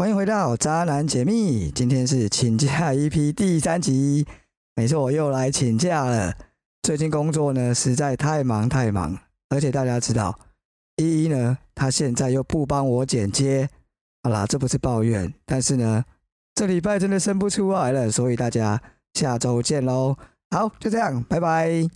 欢迎回到《渣男解密》，今天是请假一批第三集。没错，我又来请假了。最近工作呢，实在太忙太忙，而且大家知道，依依呢，她现在又不帮我剪接。好啦，这不是抱怨，但是呢，这礼拜真的生不出来了，所以大家下周见喽。好，就这样，拜拜。